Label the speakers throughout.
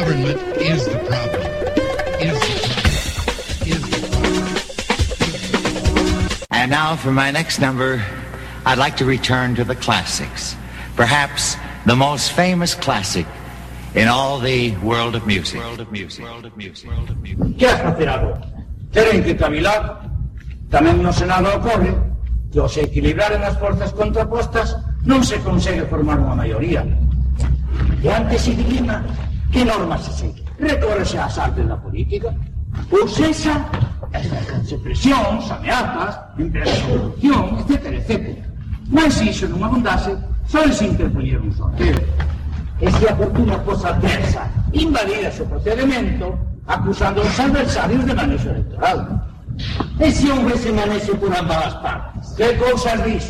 Speaker 1: Government is the problem. Is the problem. Is the problem.
Speaker 2: And now for my next number, I'd like to return to the classics. Perhaps the most famous classic in all the world of music. World of music. World of music. World of music.
Speaker 3: que has facer agora? Que cavilar. Tamén no Senado ocorre que ao se equilibraren as forzas contrapostas non se consegue formar unha maioría. E antes se dilima que normas se segue. Recórrese ás artes da política. Ou sexa, as presións, ameazas, empresas de corrupción, etc, etc. Mas se iso non abundase, só se interpoñer un sorteo. E se a fortuna fosa adversa, invalidase o procedimento, acusando aos adversarios de manexo electoral. E se houvese por ambas as partes? Que cousas dis?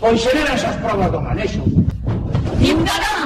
Speaker 3: Pois xeran esas probas do manexo.
Speaker 4: Ignoráns,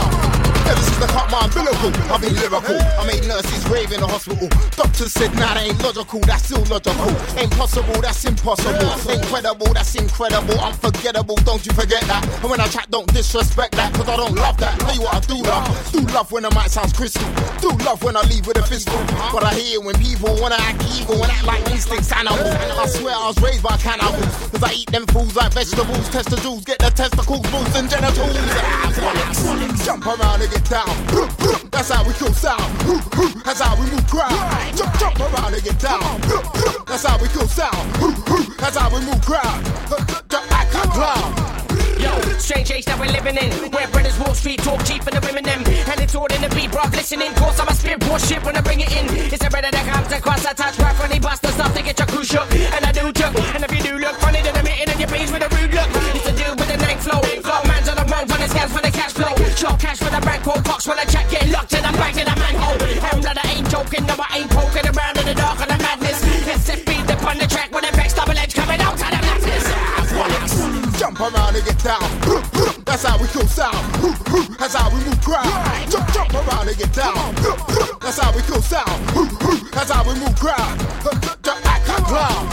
Speaker 5: The Hotman Billy biblical. I've been lyrical. I made nurses rave in the hospital. Doctors said, nah, that ain't logical. That's still logical. Ain't possible, that's impossible. Incredible, that's incredible. Unforgettable, don't you forget that. And when I chat, don't disrespect that, cause I don't love that. Tell you what I do love. Do love when the mic sounds crystal. Do love when I leave with a pistol. But I hear when people wanna act evil and act like instincts animals. I swear I was raised by cannibals. Cause I eat them fools like vegetables. Test the jewels, get the testicles, boobs and genitals. Jump around and get down. That's how we kill sound. That's how we move crowd. Jump, jump around and get down. That's how we kill sound. That's how we move crowd. Act like clown.
Speaker 6: Yo, strange age that we're living in. Where brothers Wall Street talk cheap and the women them. And it's all in the beat, bruv, listening. Cause I'm a spirit shit when I bring it in. It's a brother that comes across a touch he busters stuff to get your crew shook. And I do too. And cash cash for the bank, call Cox when I check get locked and I'm back in the manhole. And blood, I ain't joking, no, I ain't poking around in the dark of the madness. Beat up on the track with a vex double edge coming out of the blackness.
Speaker 5: Jump around and get down. That's how we kill sound. That's how we move crowd. Jump, jump around and get down. That's how we kill sound. That's how we move crowd. Act like clown.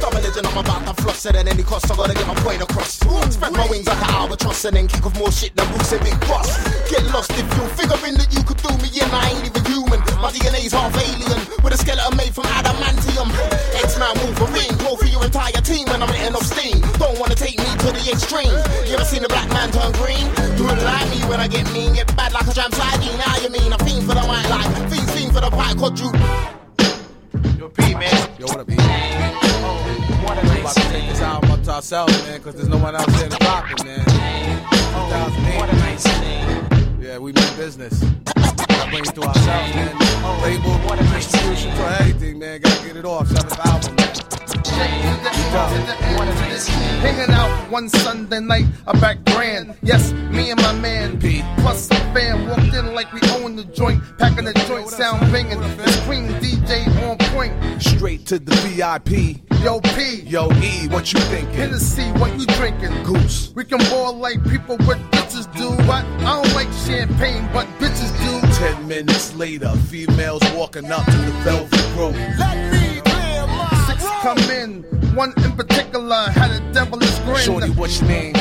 Speaker 5: Double legend, I'm about to it at any cost. I gotta get my point across. Spread my wings like an albatross and then kick off more shit than Bruce and Big Boss. Get lost if you're figuring that you could do me in. I ain't even human. My DNA's half alien with a skeleton made from adamantium. X-Man Wolverine, go for your entire team when I'm letting off steam. Don't wanna take me to the extreme. You ever seen a black man turn green? Do it like me when I get mean, get bad like a jam sliding. Now you mean a fiend for the white light, fiend, fiend for the pipe, quadruple.
Speaker 7: Yo, P, man. Yo, what up, P? Ourselves, man, because there's no one else there to drop it, man. 2008. What a nice thing. Yeah, we mean business. Gotta bring it to ourselves, man. Label, distribution, for everything, man. Gotta get it off. Seventh album, man.
Speaker 8: Hanging out one Sunday night, I back grand. Yes, me and my man P. Plus a fan walked in like we own the joint, packing the joint, sound banging. The Queen DJ on point.
Speaker 7: Straight to the VIP.
Speaker 8: Yo P,
Speaker 7: Yo, E, what you thinking?
Speaker 8: Hennessy, what you drinking?
Speaker 7: Goose.
Speaker 8: We can ball like people with bitches do. What? I don't like champagne, but bitches do.
Speaker 7: Ten minutes later, females walking up to the velvet rope.
Speaker 8: Let me clear my Six come in. One in particular had a devilish grin.
Speaker 7: Shorty, what's your name?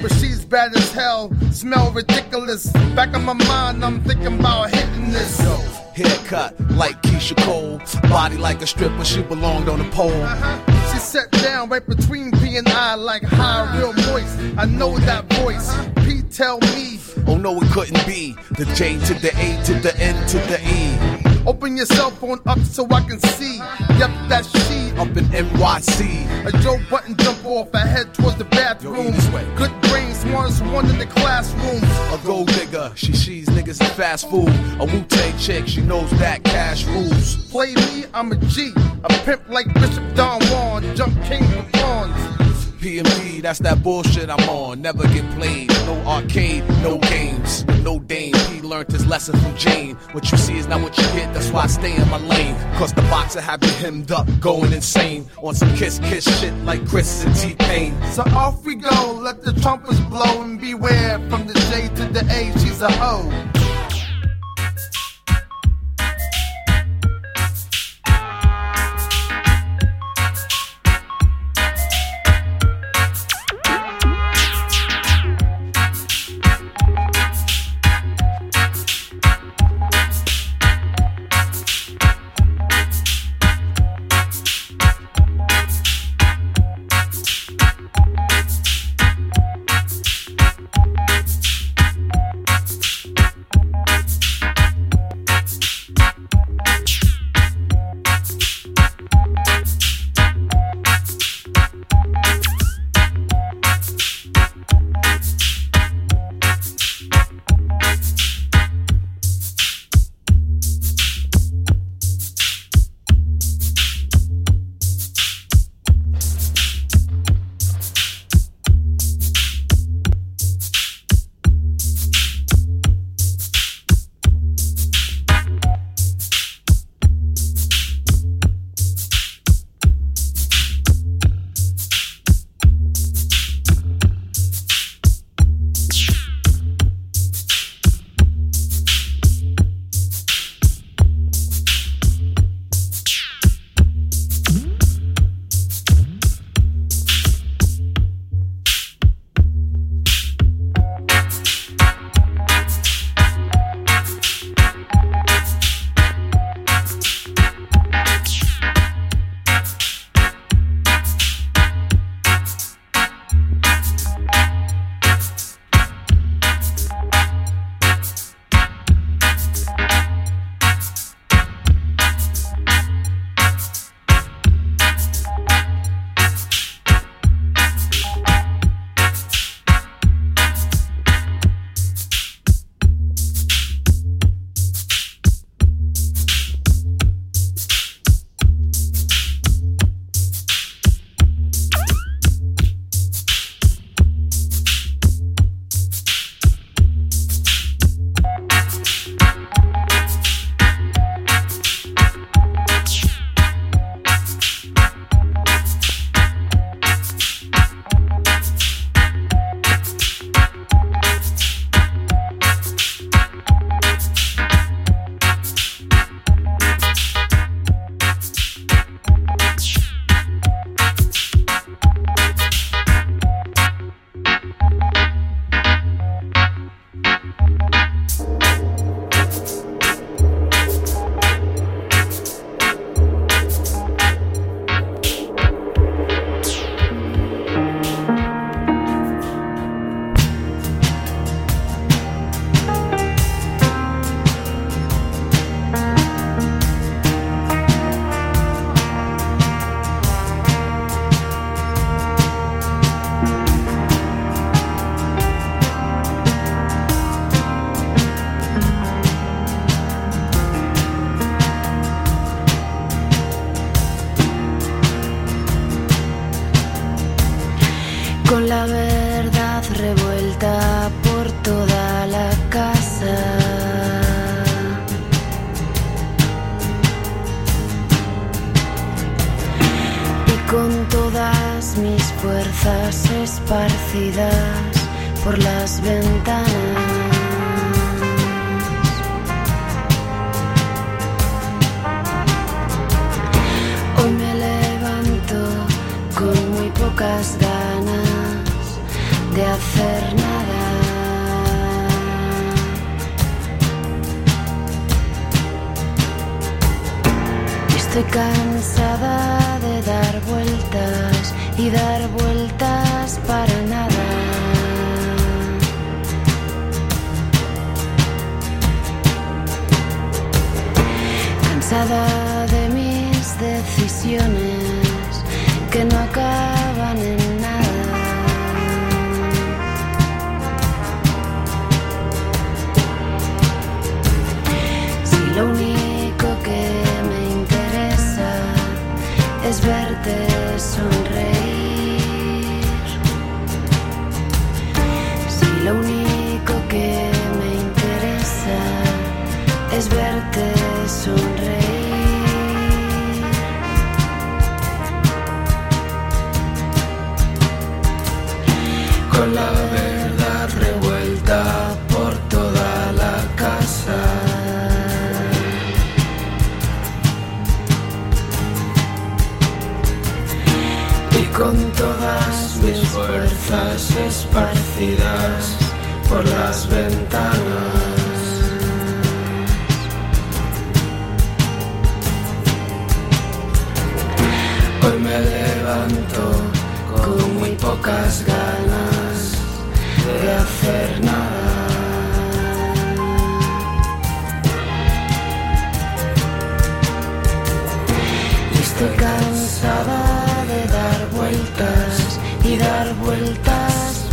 Speaker 8: But she's bad as hell. Smell ridiculous. Back in my mind, I'm thinking about hitting this.
Speaker 7: Yo, haircut like Keyshia Cole. Body like a stripper, she belonged on a pole.
Speaker 8: Uh-huh. She sat down right between P and I like high, real voice. I know that voice. P tell me.
Speaker 7: Oh no, it couldn't be. The J to the A to the N to the E.
Speaker 8: Open your cell phone up so I can see. Yep, that's she.
Speaker 7: Up in NYC.
Speaker 8: A Joe Budden jump off and head towards the bathroom. Good brain, smartest one in the classroom.
Speaker 7: A gold digger, she sees niggas in fast food. A Wu Tang chick, she knows that cash rules.
Speaker 8: Play me, I'm a G. A pimp like Bishop Don Juan. Jump king for pawns.
Speaker 7: PMP, that's that bullshit I'm on. Never get played. No arcade, no games, no dame. He learned his lesson from Jane. What you see is not what you get, that's why I stay in my lane. Cause the boxer have you hemmed up, going insane. On some kiss kiss shit like Chris and T Pain.
Speaker 8: So off we go, let the trumpets blow and beware. From the J to the A, she's a hoe.
Speaker 9: Estoy cansada de dar vueltas y dar vueltas para nada. Cansada de mis decisiones que no
Speaker 10: esparcidas por las ventanas. Hoy me levanto con muy pocas ganas.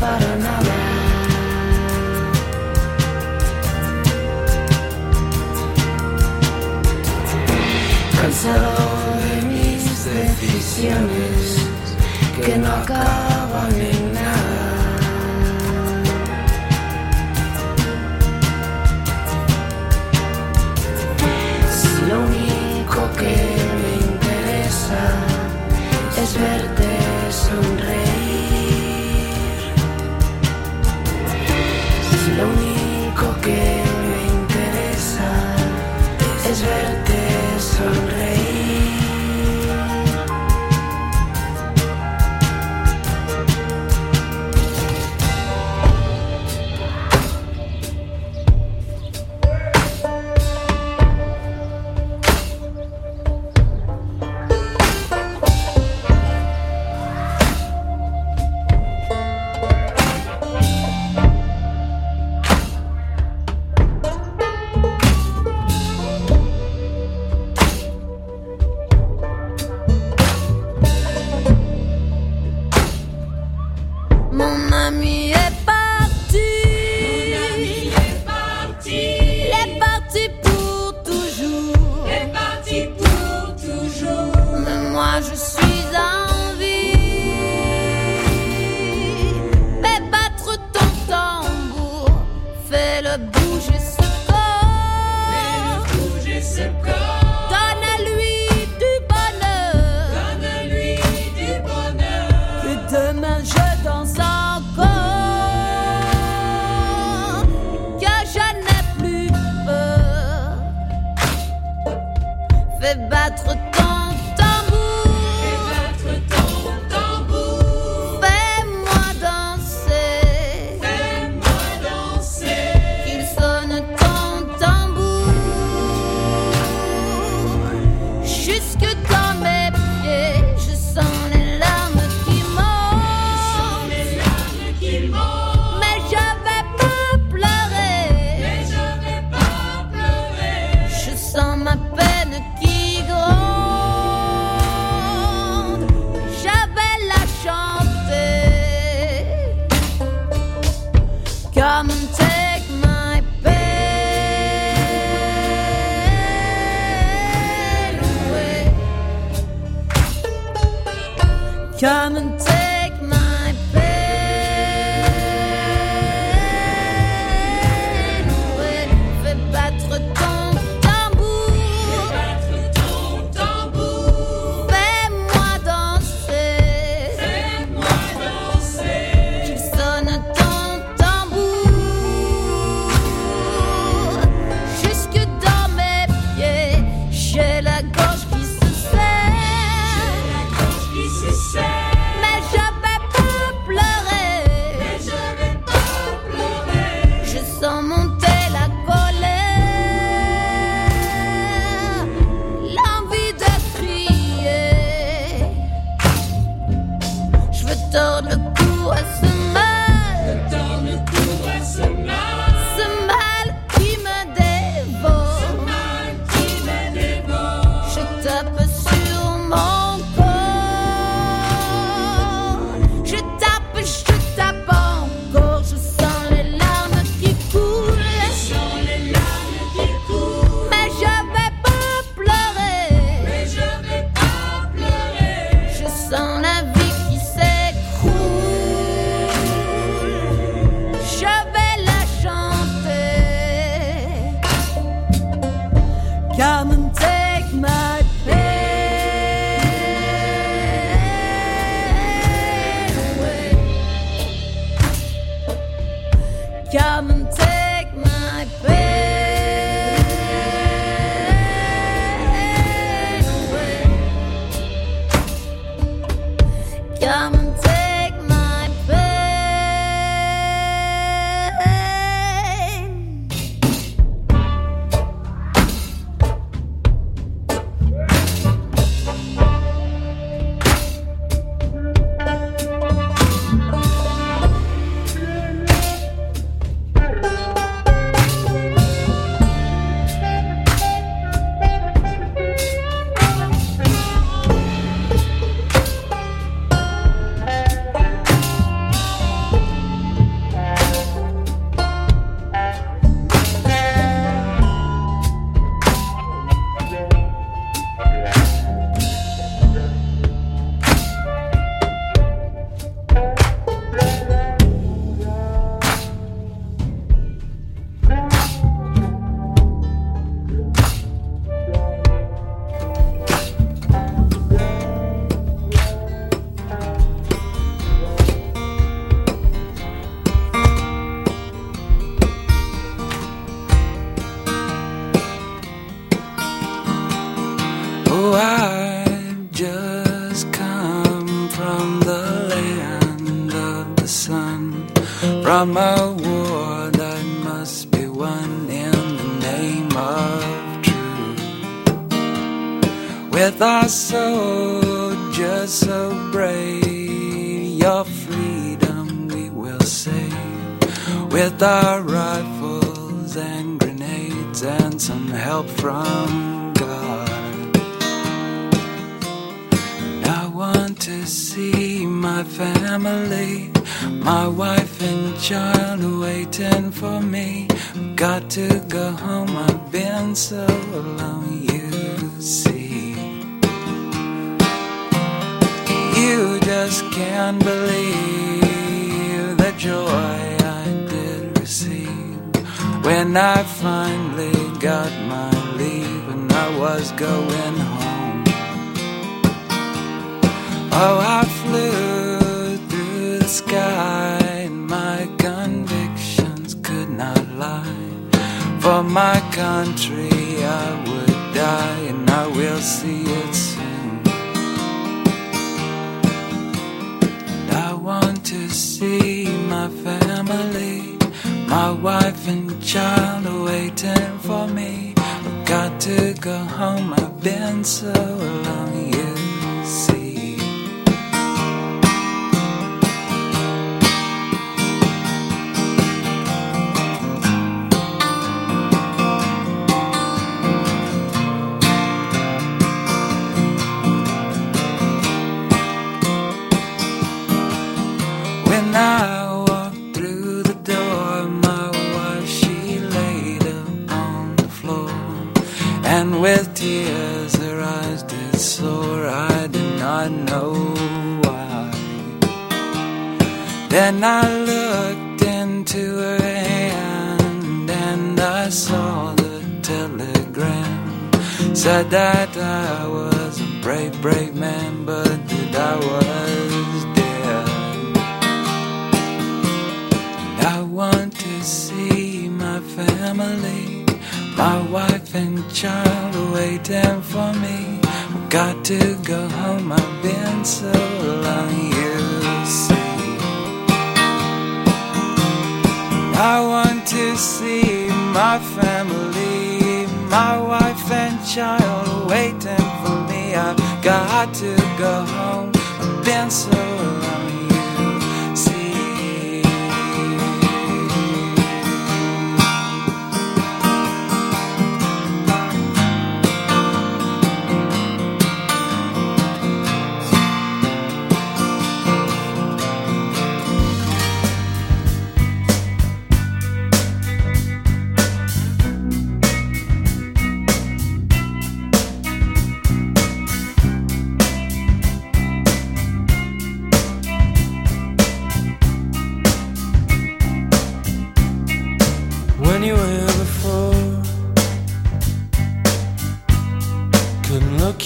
Speaker 10: para nada. Cansado de mis decisiones que no acaban
Speaker 11: battre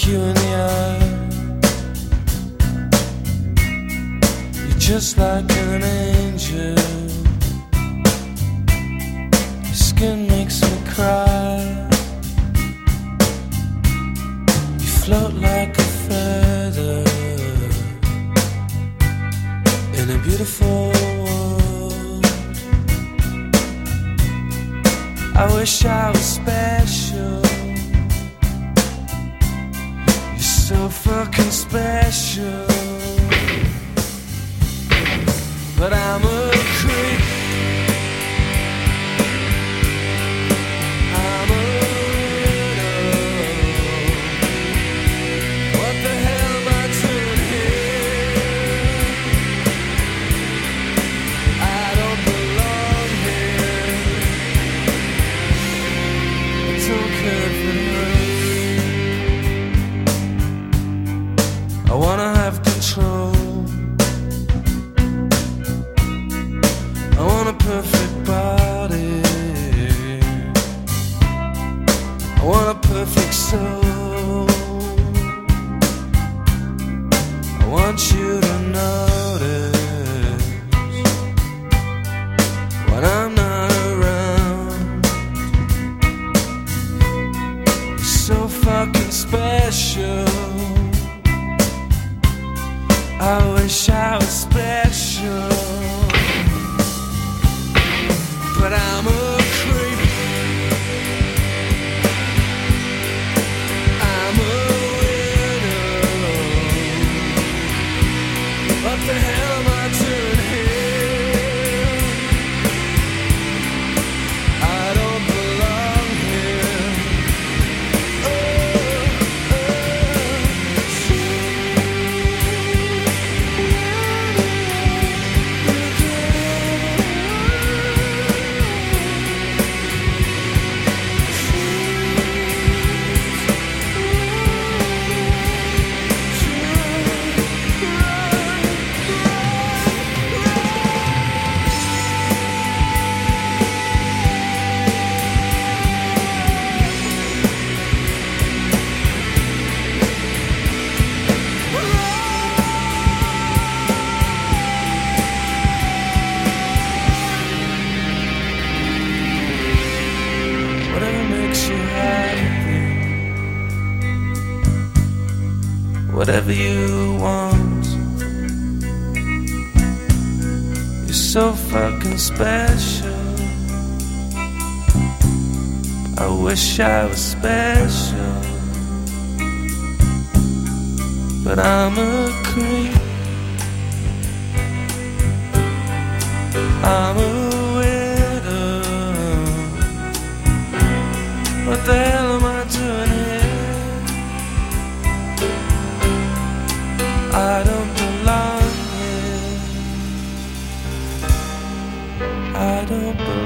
Speaker 10: you
Speaker 12: in the eye. You're just like an angel.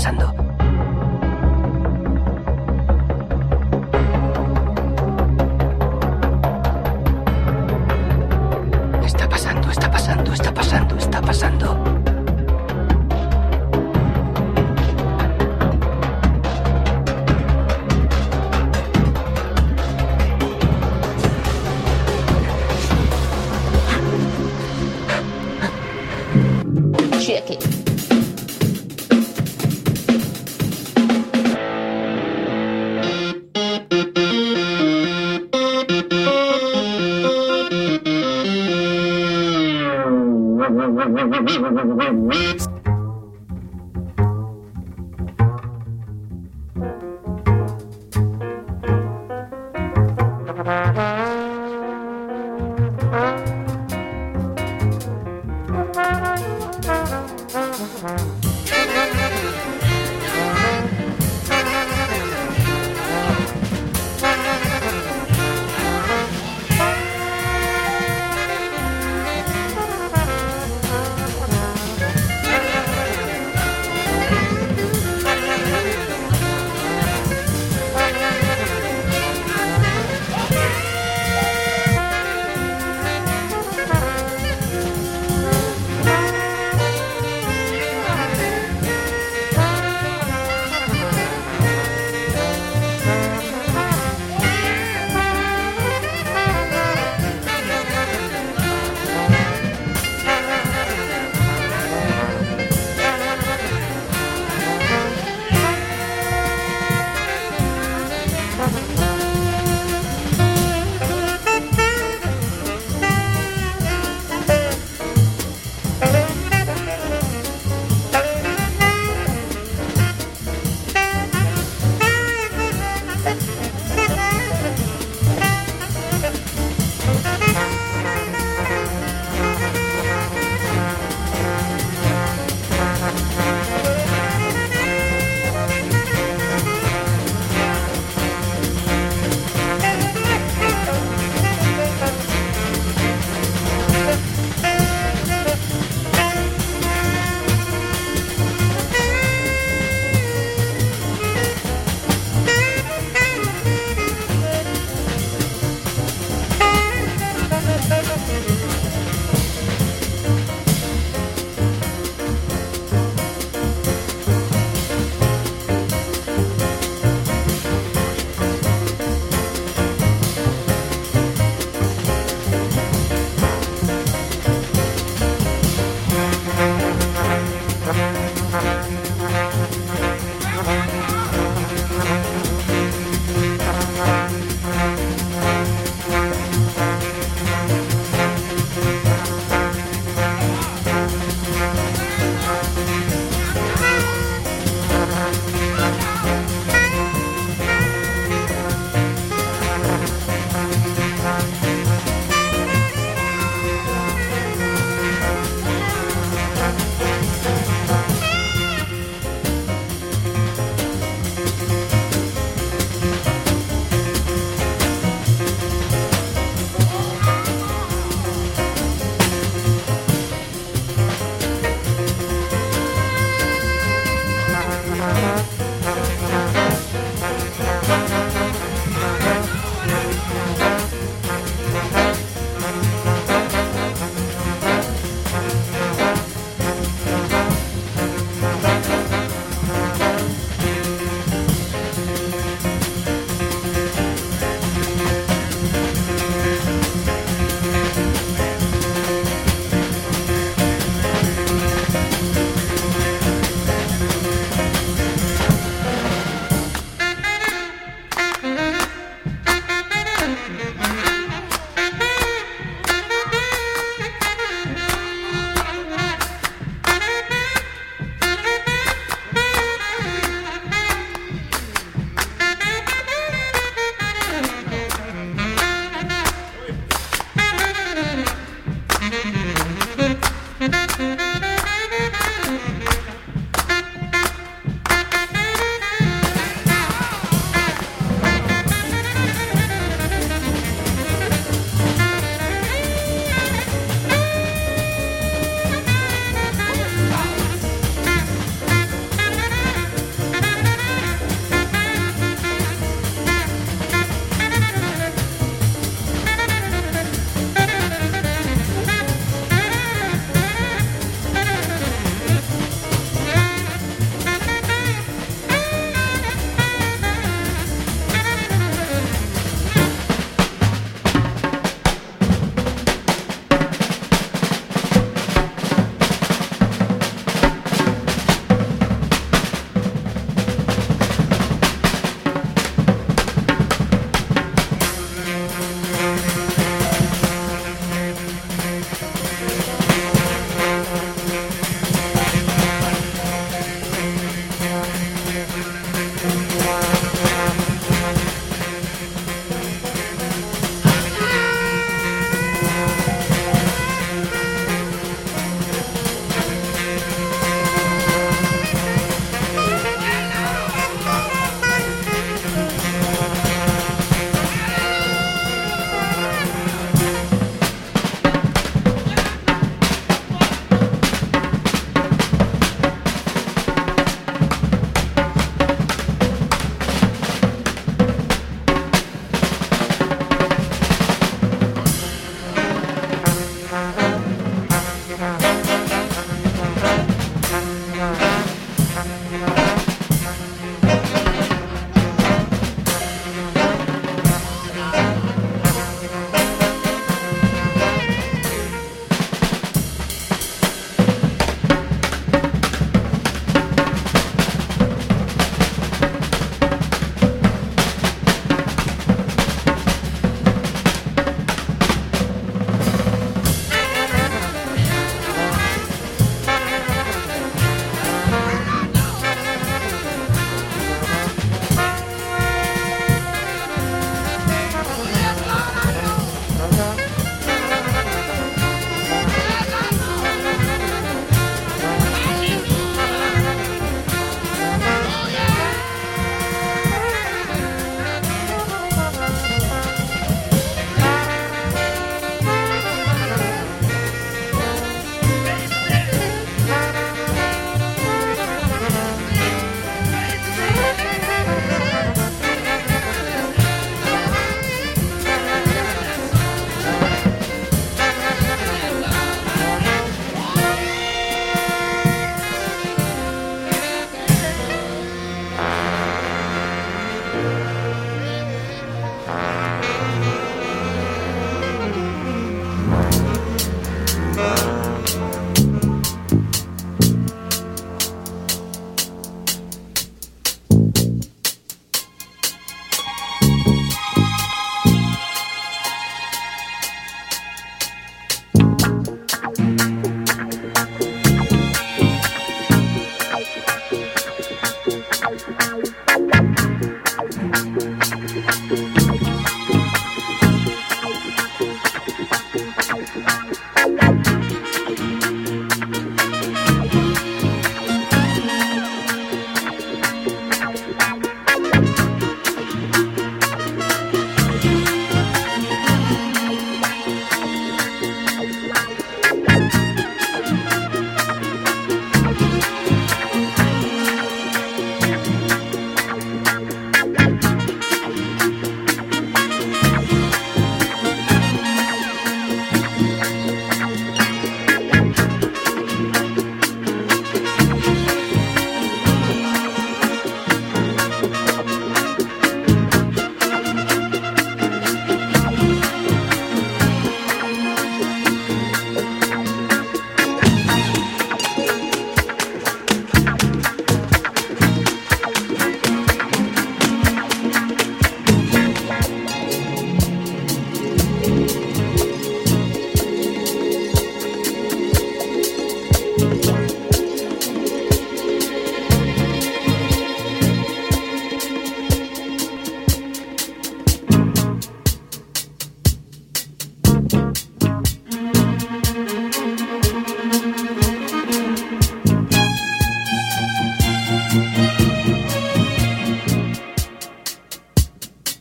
Speaker 13: Pasando,
Speaker 11: Mm-hmm.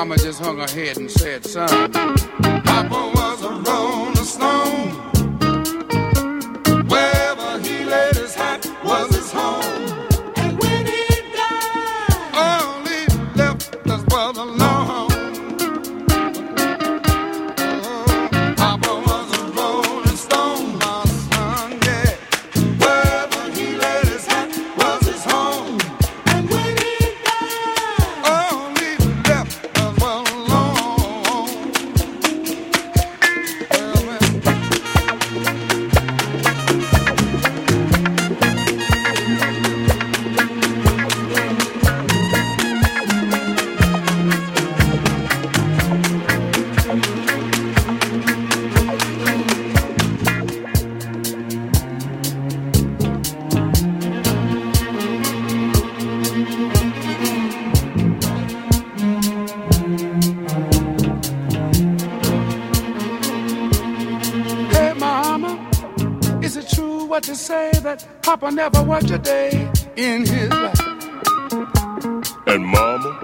Speaker 14: Mama just hung her head and said, son. watch a day in his life.
Speaker 15: And mama,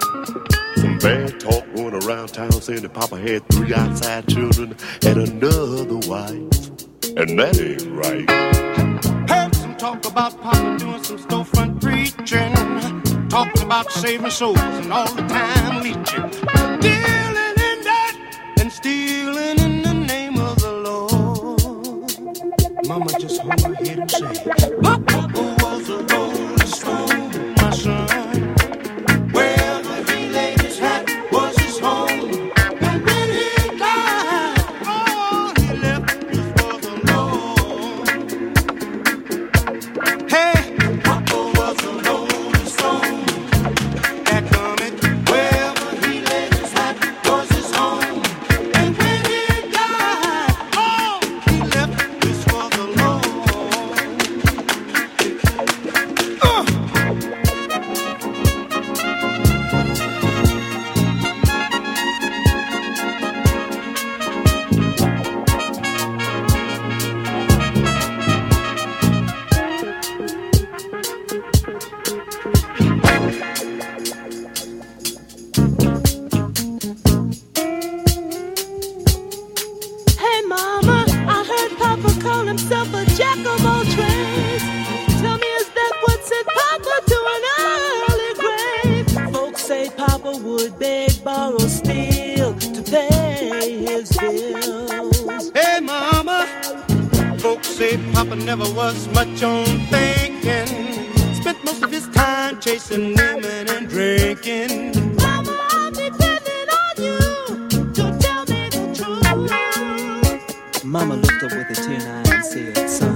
Speaker 15: some bad talk going around town saying that Papa had three outside children and another wife. And that ain't right.
Speaker 14: Heard some talk about Papa doing some storefront preaching. Talking about saving souls and all the time leeching. Dealing in debt and stealing in the name of the Lord. Mama just hold her.
Speaker 16: Mama
Speaker 17: looked up with a tear in her eye and said, Son,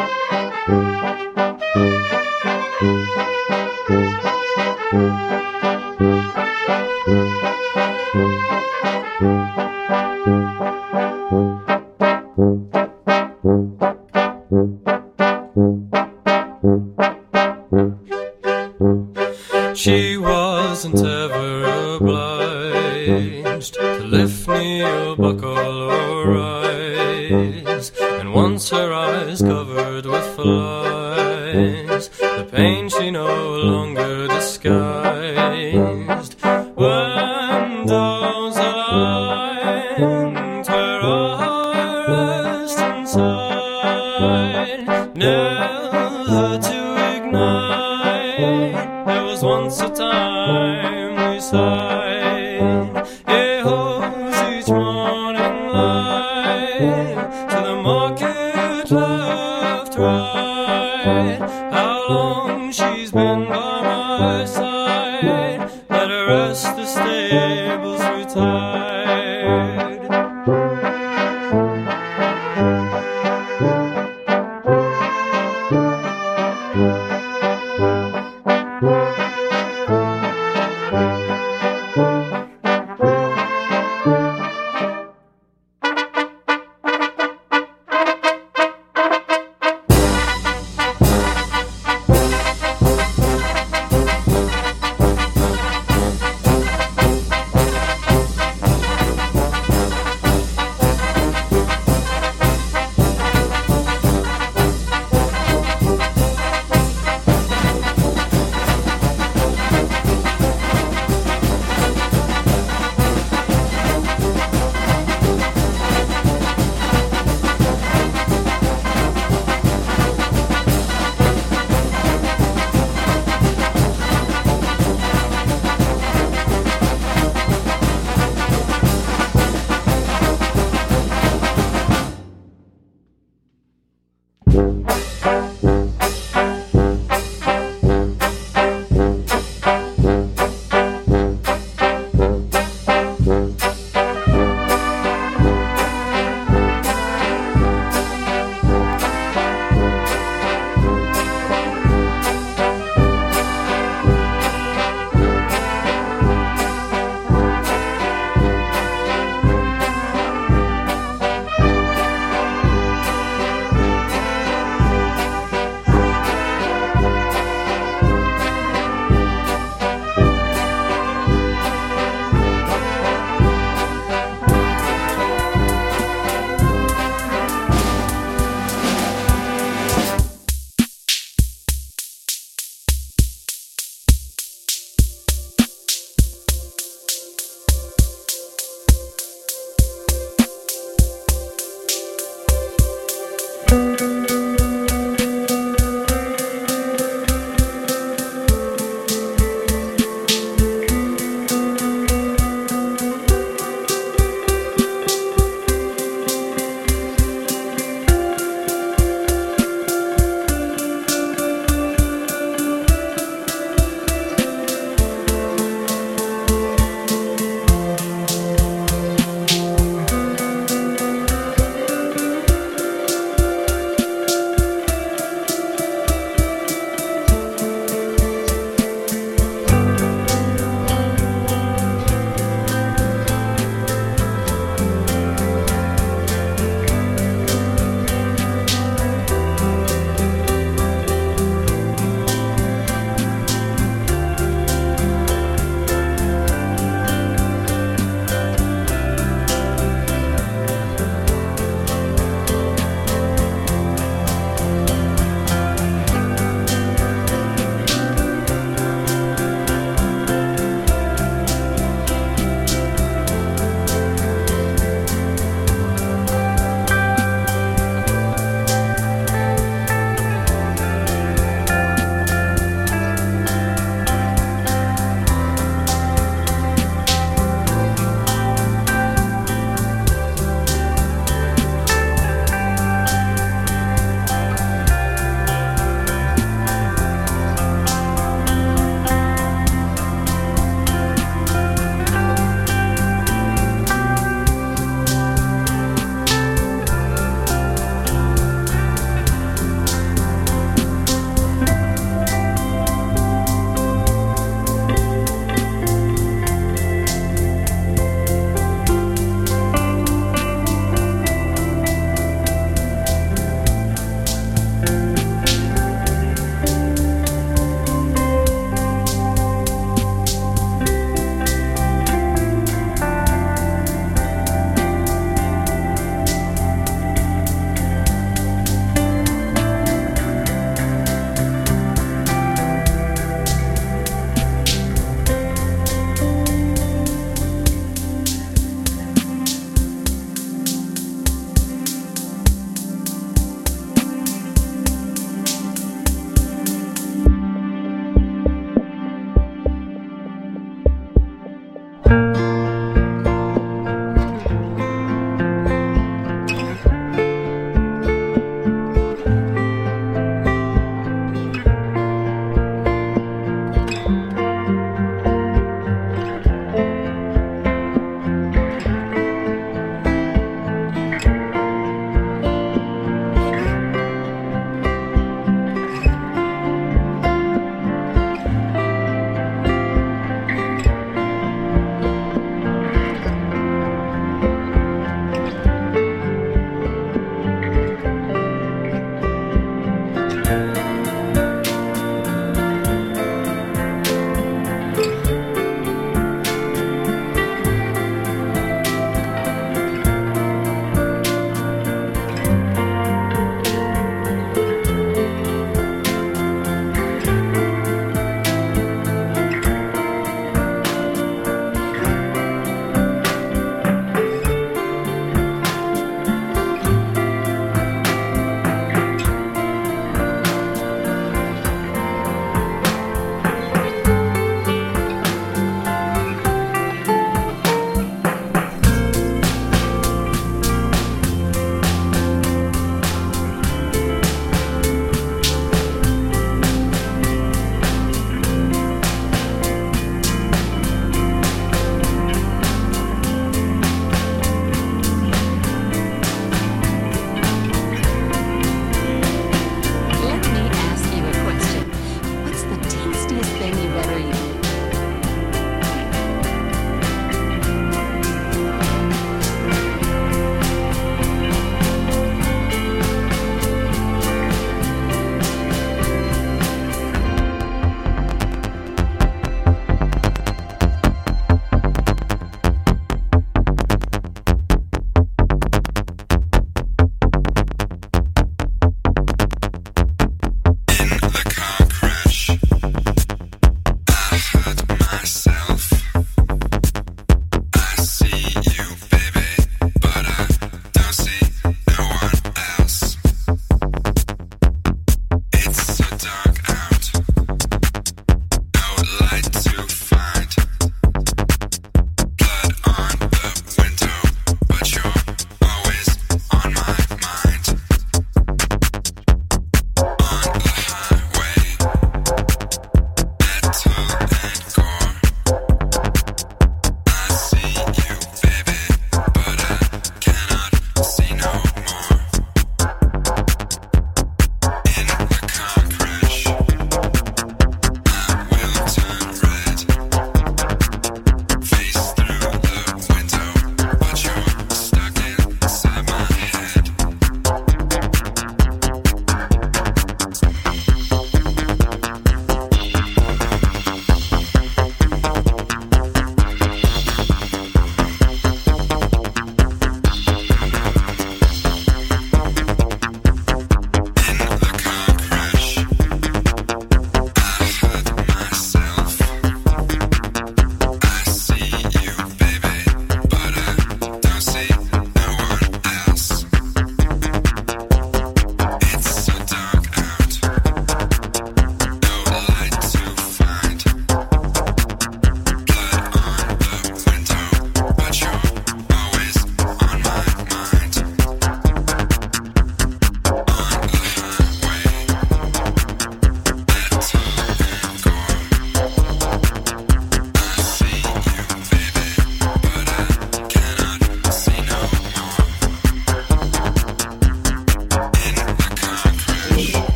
Speaker 18: She